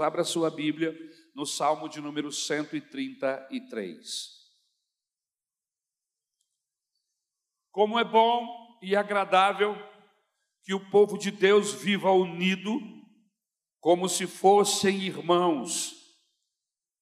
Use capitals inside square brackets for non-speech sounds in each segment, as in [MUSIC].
Abra sua Bíblia no Salmo de número 133. Como é bom e agradável que o povo de Deus viva unido, como se fossem irmãos.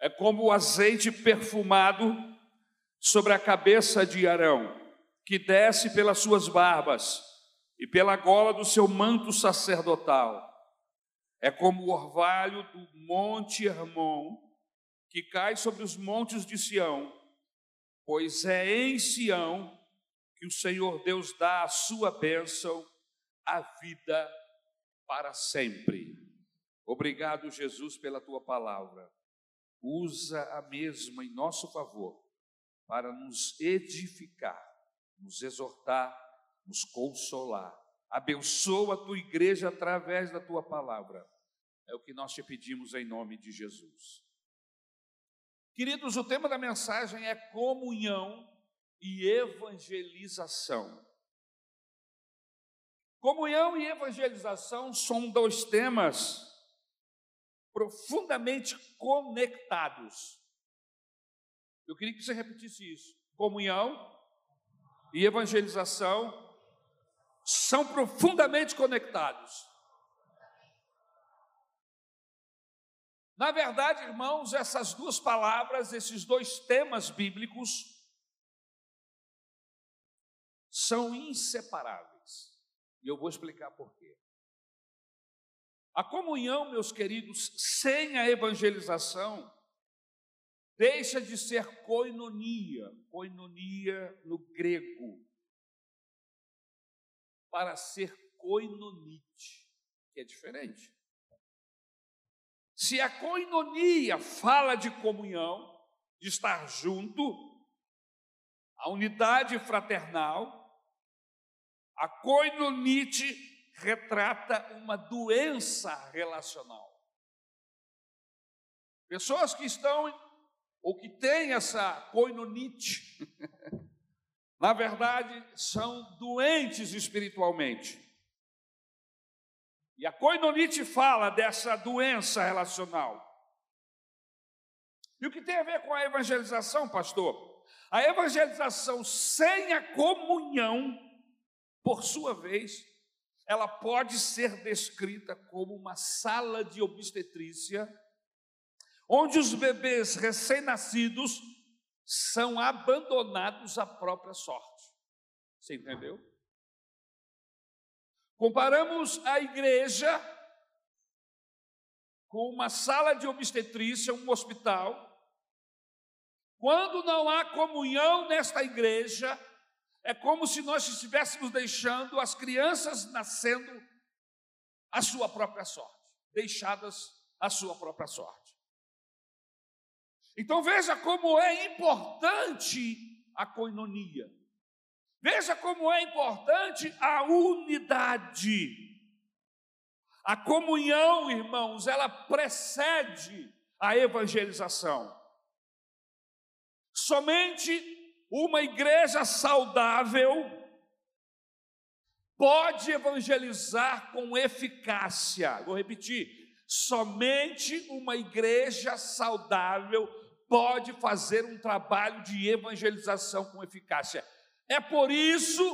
É como o azeite perfumado sobre a cabeça de Arão, que desce pelas suas barbas e pela gola do seu manto sacerdotal. É como o orvalho do monte Hermon, que cai sobre os montes de Sião, pois é em Sião que o Senhor Deus dá a sua bênção, a vida para sempre. Obrigado, Jesus, pela tua palavra. Usa a mesma em nosso favor para nos edificar, nos exortar, nos consolar. Abençoa a tua igreja através da tua palavra. É o que nós te pedimos em nome de Jesus. Queridos, o tema da mensagem é comunhão e evangelização. Comunhão e evangelização são dois temas profundamente conectados. Eu queria que você repetisse isso. Comunhão e evangelização são profundamente conectados. Na verdade, irmãos, essas duas palavras, esses dois temas bíblicos, são inseparáveis. E eu vou explicar por quê. A comunhão, meus queridos, sem a evangelização, deixa de ser koinonia, koinonia no grego, para ser koinonite, que é diferente. Se a koinonia fala de comunhão, de estar junto, a unidade fraternal, a koinonite retrata uma doença relacional. Pessoas que estão ou que têm essa koinonite, [LAUGHS] na verdade, são doentes espiritualmente. E a koinonite fala dessa doença relacional. E o que tem a ver com a evangelização, pastor? A evangelização sem a comunhão, por sua vez, ela pode ser descrita como uma sala de obstetrícia, onde os bebês recém-nascidos são abandonados à própria sorte. Você entendeu? Comparamos a igreja com uma sala de obstetrícia, um hospital. Quando não há comunhão nesta igreja, é como se nós estivéssemos deixando as crianças nascendo à sua própria sorte, deixadas à sua própria sorte. Então veja como é importante a coinonia. Veja como é importante a unidade. A comunhão, irmãos, ela precede a evangelização. Somente uma igreja saudável pode evangelizar com eficácia. Vou repetir: somente uma igreja saudável pode fazer um trabalho de evangelização com eficácia. É por isso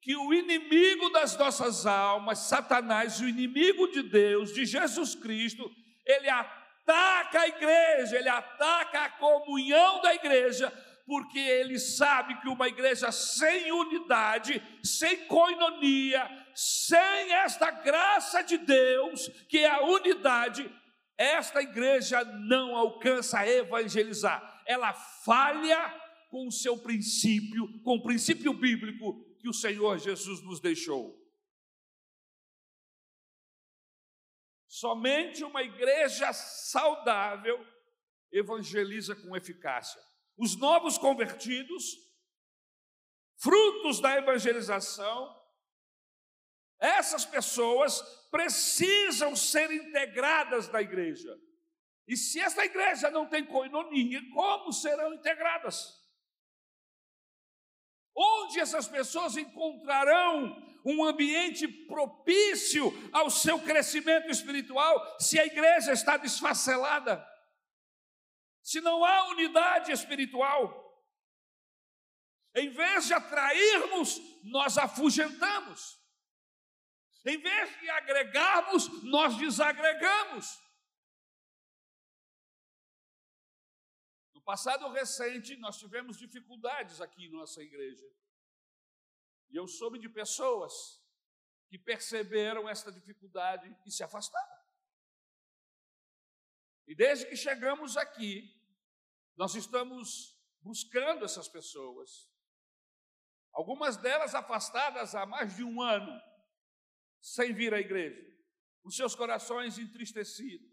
que o inimigo das nossas almas, Satanás, o inimigo de Deus, de Jesus Cristo, ele ataca a igreja, ele ataca a comunhão da igreja, porque ele sabe que uma igreja sem unidade, sem coinonia, sem esta graça de Deus, que é a unidade, esta igreja não alcança a evangelizar, ela falha com o seu princípio, com o princípio bíblico que o Senhor Jesus nos deixou. Somente uma igreja saudável evangeliza com eficácia. Os novos convertidos, frutos da evangelização, essas pessoas precisam ser integradas na igreja. E se essa igreja não tem coinonia, como serão integradas? Onde essas pessoas encontrarão um ambiente propício ao seu crescimento espiritual se a igreja está desfacelada, se não há unidade espiritual. Em vez de atrairmos, nós afugentamos. Em vez de agregarmos, nós desagregamos. No passado recente, nós tivemos dificuldades aqui em nossa igreja. E eu soube de pessoas que perceberam esta dificuldade e se afastaram. E desde que chegamos aqui, nós estamos buscando essas pessoas. Algumas delas afastadas há mais de um ano, sem vir à igreja, com seus corações entristecidos.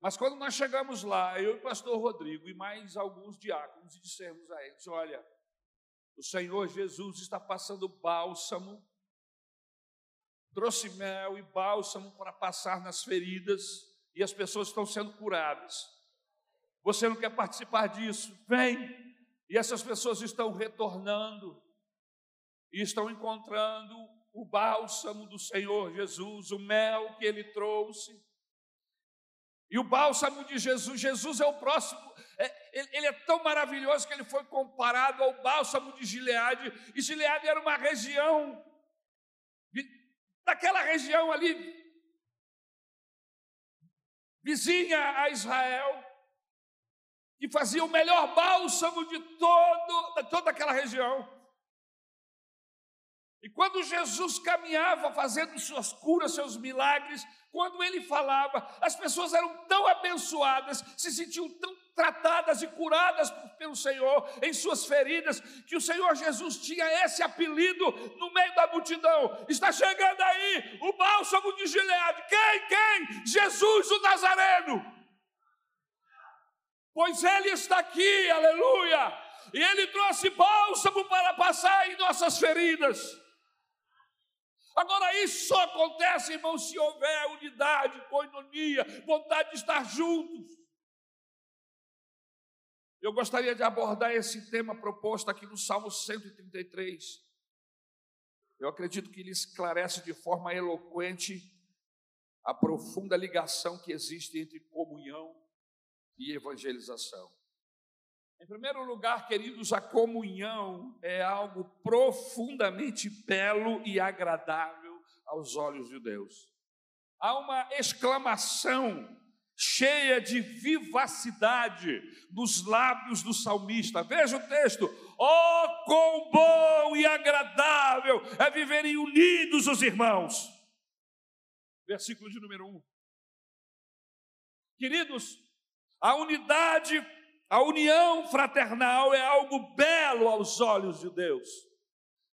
Mas quando nós chegamos lá, eu e o pastor Rodrigo e mais alguns diáconos, e dissemos a eles: olha, o Senhor Jesus está passando bálsamo, trouxe mel e bálsamo para passar nas feridas, e as pessoas estão sendo curadas. Você não quer participar disso? Vem! E essas pessoas estão retornando e estão encontrando o bálsamo do Senhor Jesus, o mel que ele trouxe. E o bálsamo de Jesus, Jesus é o próximo, é, ele, é tão maravilhoso que ele foi comparado ao bálsamo de Gileade, e Gileade era uma região, daquela região ali, vizinha a Israel, que fazia o melhor bálsamo de todo, de toda aquela região. E quando Jesus caminhava fazendo suas curas, seus milagres, quando ele falava, as pessoas eram tão abençoadas, se sentiam tão tratadas e curadas pelo Senhor em suas feridas, que o Senhor Jesus tinha esse apelido no meio da multidão. Está chegando aí o bálsamo de Gileade. Quem? Quem? Jesus o Nazareno. Pois ele está aqui, aleluia. E ele trouxe bálsamo para passar em nossas feridas. Agora, isso só acontece, irmão, se houver unidade, coinonia, vontade de estar juntos. Eu gostaria de abordar esse tema proposto aqui no Salmo 133. Eu acredito que ele esclarece de forma eloquente a profunda ligação que existe entre comunhão e evangelização. Em primeiro lugar, queridos, a comunhão é algo profundamente belo e agradável aos olhos de Deus. Há uma exclamação cheia de vivacidade nos lábios do salmista. Veja o texto: Oh, quão bom e agradável é viverem unidos os irmãos. Versículo de número 1. Queridos, a unidade a união fraternal é algo belo aos olhos de Deus.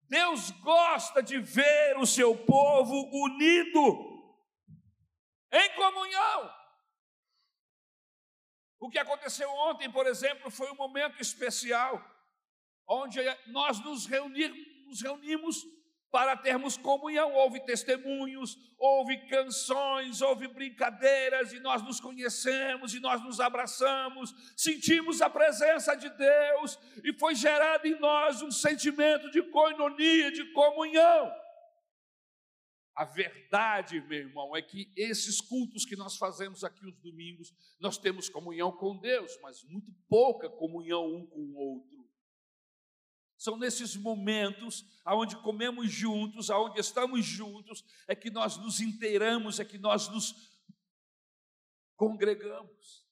Deus gosta de ver o seu povo unido, em comunhão. O que aconteceu ontem, por exemplo, foi um momento especial, onde nós nos, reunir, nos reunimos para termos comunhão. Houve testemunhos, houve canções, houve brincadeiras, e nós nos conhecemos, e nós nos abraçamos, sentimos a presença de Deus, e foi gerado em nós um sentimento de coinonia, de comunhão. A verdade, meu irmão, é que esses cultos que nós fazemos aqui os domingos, nós temos comunhão com Deus, mas muito pouca comunhão um com o outro. São nesses momentos aonde comemos juntos, aonde estamos juntos, é que nós nos inteiramos, é que nós nos congregamos.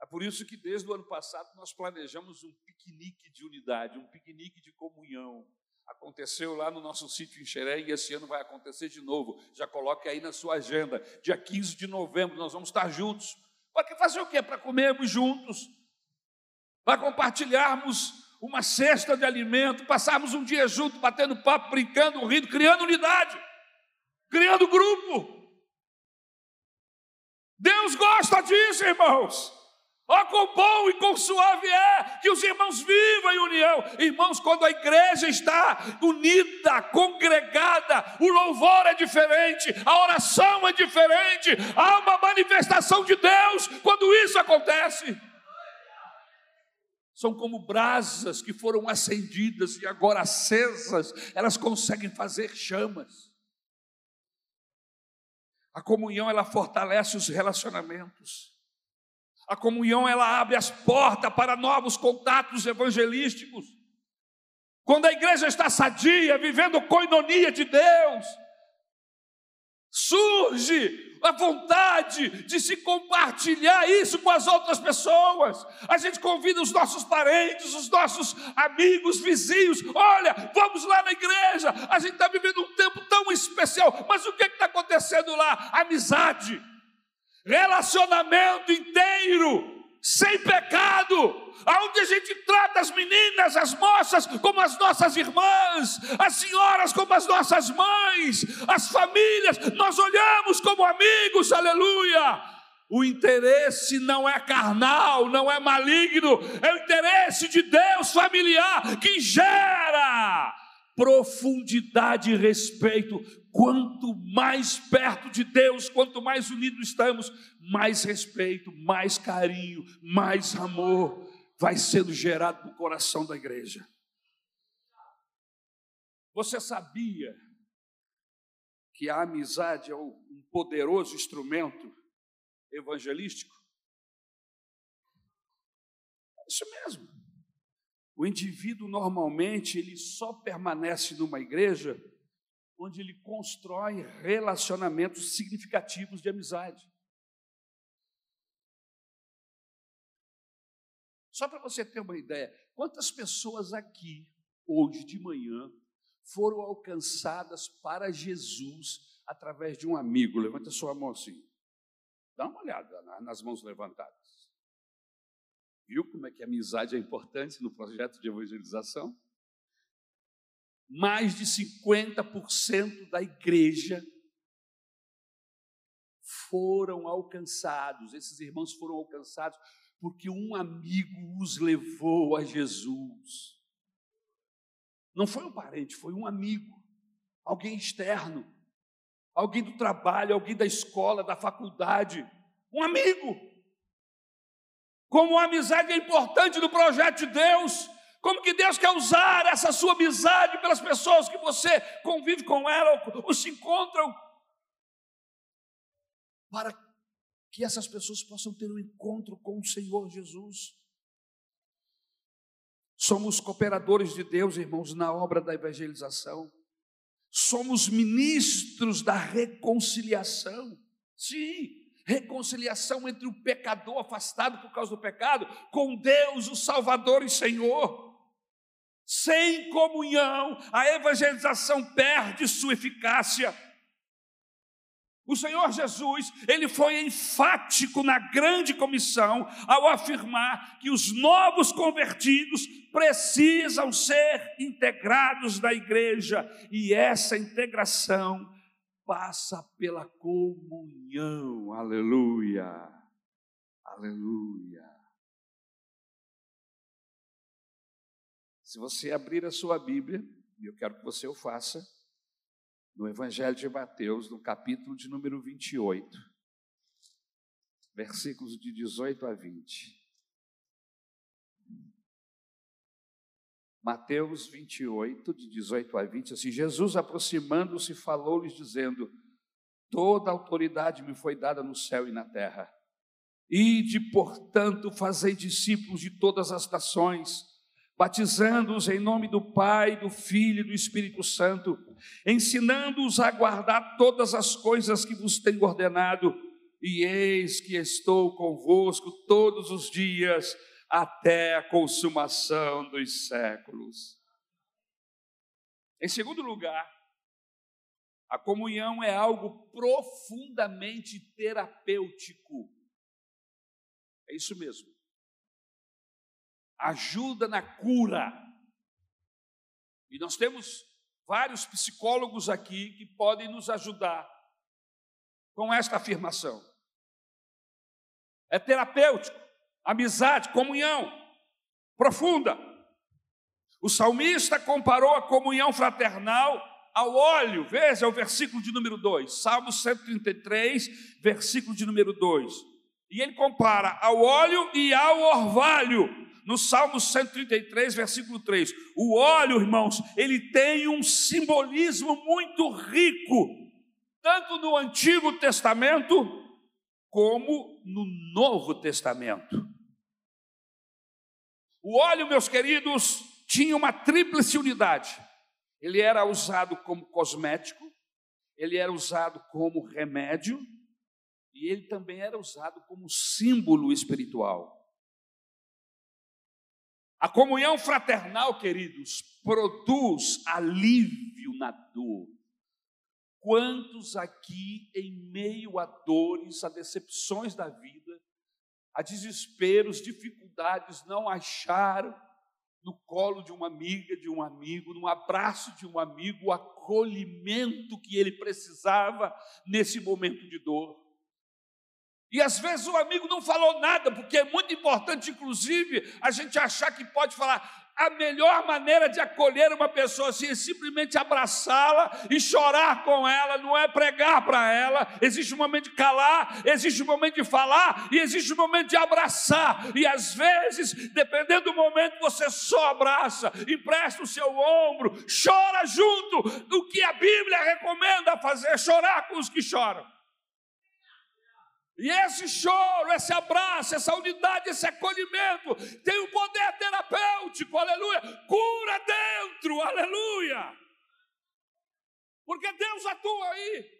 É por isso que desde o ano passado nós planejamos um piquenique de unidade, um piquenique de comunhão. Aconteceu lá no nosso sítio em Xeré e esse ano vai acontecer de novo. Já coloque aí na sua agenda. Dia 15 de novembro nós vamos estar juntos. Para fazer o quê? Para comermos juntos. Para compartilharmos uma cesta de alimento, passarmos um dia junto, batendo papo, brincando, rindo, criando unidade, criando grupo. Deus gosta disso, irmãos. Ó, oh, quão bom e quão suave é que os irmãos vivam em união. Irmãos, quando a igreja está unida, congregada, o louvor é diferente, a oração é diferente, há uma manifestação de Deus quando isso acontece. São como brasas que foram acendidas e agora acesas, elas conseguem fazer chamas. A comunhão ela fortalece os relacionamentos. A comunhão ela abre as portas para novos contatos evangelísticos. Quando a igreja está sadia, vivendo coinonia de Deus, surge a vontade de se compartilhar isso com as outras pessoas. A gente convida os nossos parentes, os nossos amigos, vizinhos. Olha, vamos lá na igreja. A gente está vivendo um tempo tão especial. Mas o que está acontecendo lá? Amizade, relacionamento inteiro sem pecado, aonde a gente trata as meninas, as moças como as nossas irmãs, as senhoras como as nossas mães, as famílias, nós olhamos como amigos, aleluia. O interesse não é carnal, não é maligno, é o interesse de Deus familiar que gera profundidade e respeito. Quanto mais perto de Deus, quanto mais unidos estamos, mais respeito, mais carinho, mais amor vai sendo gerado no coração da igreja. Você sabia que a amizade é um poderoso instrumento evangelístico? É isso mesmo. O indivíduo normalmente ele só permanece numa igreja onde ele constrói relacionamentos significativos de amizade. Só para você ter uma ideia, quantas pessoas aqui, hoje de manhã, foram alcançadas para Jesus através de um amigo? Levanta sua mão assim. Dá uma olhada nas mãos levantadas. Viu como é que a amizade é importante no projeto de evangelização? Mais de 50% da igreja foram alcançados, esses irmãos foram alcançados porque um amigo os levou a Jesus. Não foi um parente, foi um amigo, alguém externo, alguém do trabalho, alguém da escola, da faculdade, um amigo. Como a amizade é importante no projeto de Deus, como que Deus quer usar essa sua amizade pelas pessoas que você convive com ela ou, ou se encontram, para que essas pessoas possam ter um encontro com o Senhor Jesus. Somos cooperadores de Deus, irmãos, na obra da evangelização. Somos ministros da reconciliação. Sim, reconciliação entre o pecador afastado por causa do pecado com Deus, o Salvador e Senhor. Sem comunhão, a evangelização perde sua eficácia. O Senhor Jesus, ele foi enfático na grande comissão ao afirmar que os novos convertidos precisam ser integrados na igreja, e essa integração passa pela comunhão. Aleluia. Aleluia. Se você abrir a sua Bíblia, e eu quero que você o faça, no Evangelho de Mateus, no capítulo de número 28, versículos de 18 a 20. Mateus 28, de 18 a 20, assim: Jesus aproximando-se, falou-lhes, dizendo: Toda autoridade me foi dada no céu e na terra. Ide, portanto, fazei discípulos de todas as nações, batizando-os em nome do Pai, do Filho e do Espírito Santo, ensinando-os a guardar todas as coisas que vos tenho ordenado, e eis que estou convosco todos os dias até a consumação dos séculos. Em segundo lugar, a comunhão é algo profundamente terapêutico. É isso mesmo. Ajuda na cura. E nós temos vários psicólogos aqui que podem nos ajudar com esta afirmação. É terapêutico amizade, comunhão profunda. O salmista comparou a comunhão fraternal ao óleo, veja o versículo de número 2, Salmo 133, versículo de número 2. E ele compara ao óleo e ao orvalho. No Salmo 133, versículo 3. O óleo, irmãos, ele tem um simbolismo muito rico, tanto no Antigo Testamento como no Novo Testamento. O óleo, meus queridos, tinha uma tríplice unidade. Ele era usado como cosmético, ele era usado como remédio e ele também era usado como símbolo espiritual. A comunhão fraternal, queridos, produz alívio na dor. Quantos aqui, em meio a dores, a decepções da vida, a desesperos, dificuldades, não acharam no colo de uma amiga, de um amigo, no abraço de um amigo, o acolhimento que ele precisava nesse momento de dor. E às vezes o amigo não falou nada, porque é muito importante, inclusive, a gente achar que pode falar. A melhor maneira de acolher uma pessoa assim é simplesmente abraçá-la e chorar com ela, não é pregar para ela. Existe um momento de calar, existe um momento de falar e existe um momento de abraçar. E às vezes, dependendo do momento, você só abraça, empresta o seu ombro, chora junto. O que a Bíblia recomenda fazer, chorar com os que choram. E esse choro, esse abraço, essa unidade, esse acolhimento tem um poder terapêutico, aleluia, cura dentro, aleluia. Porque Deus atua aí.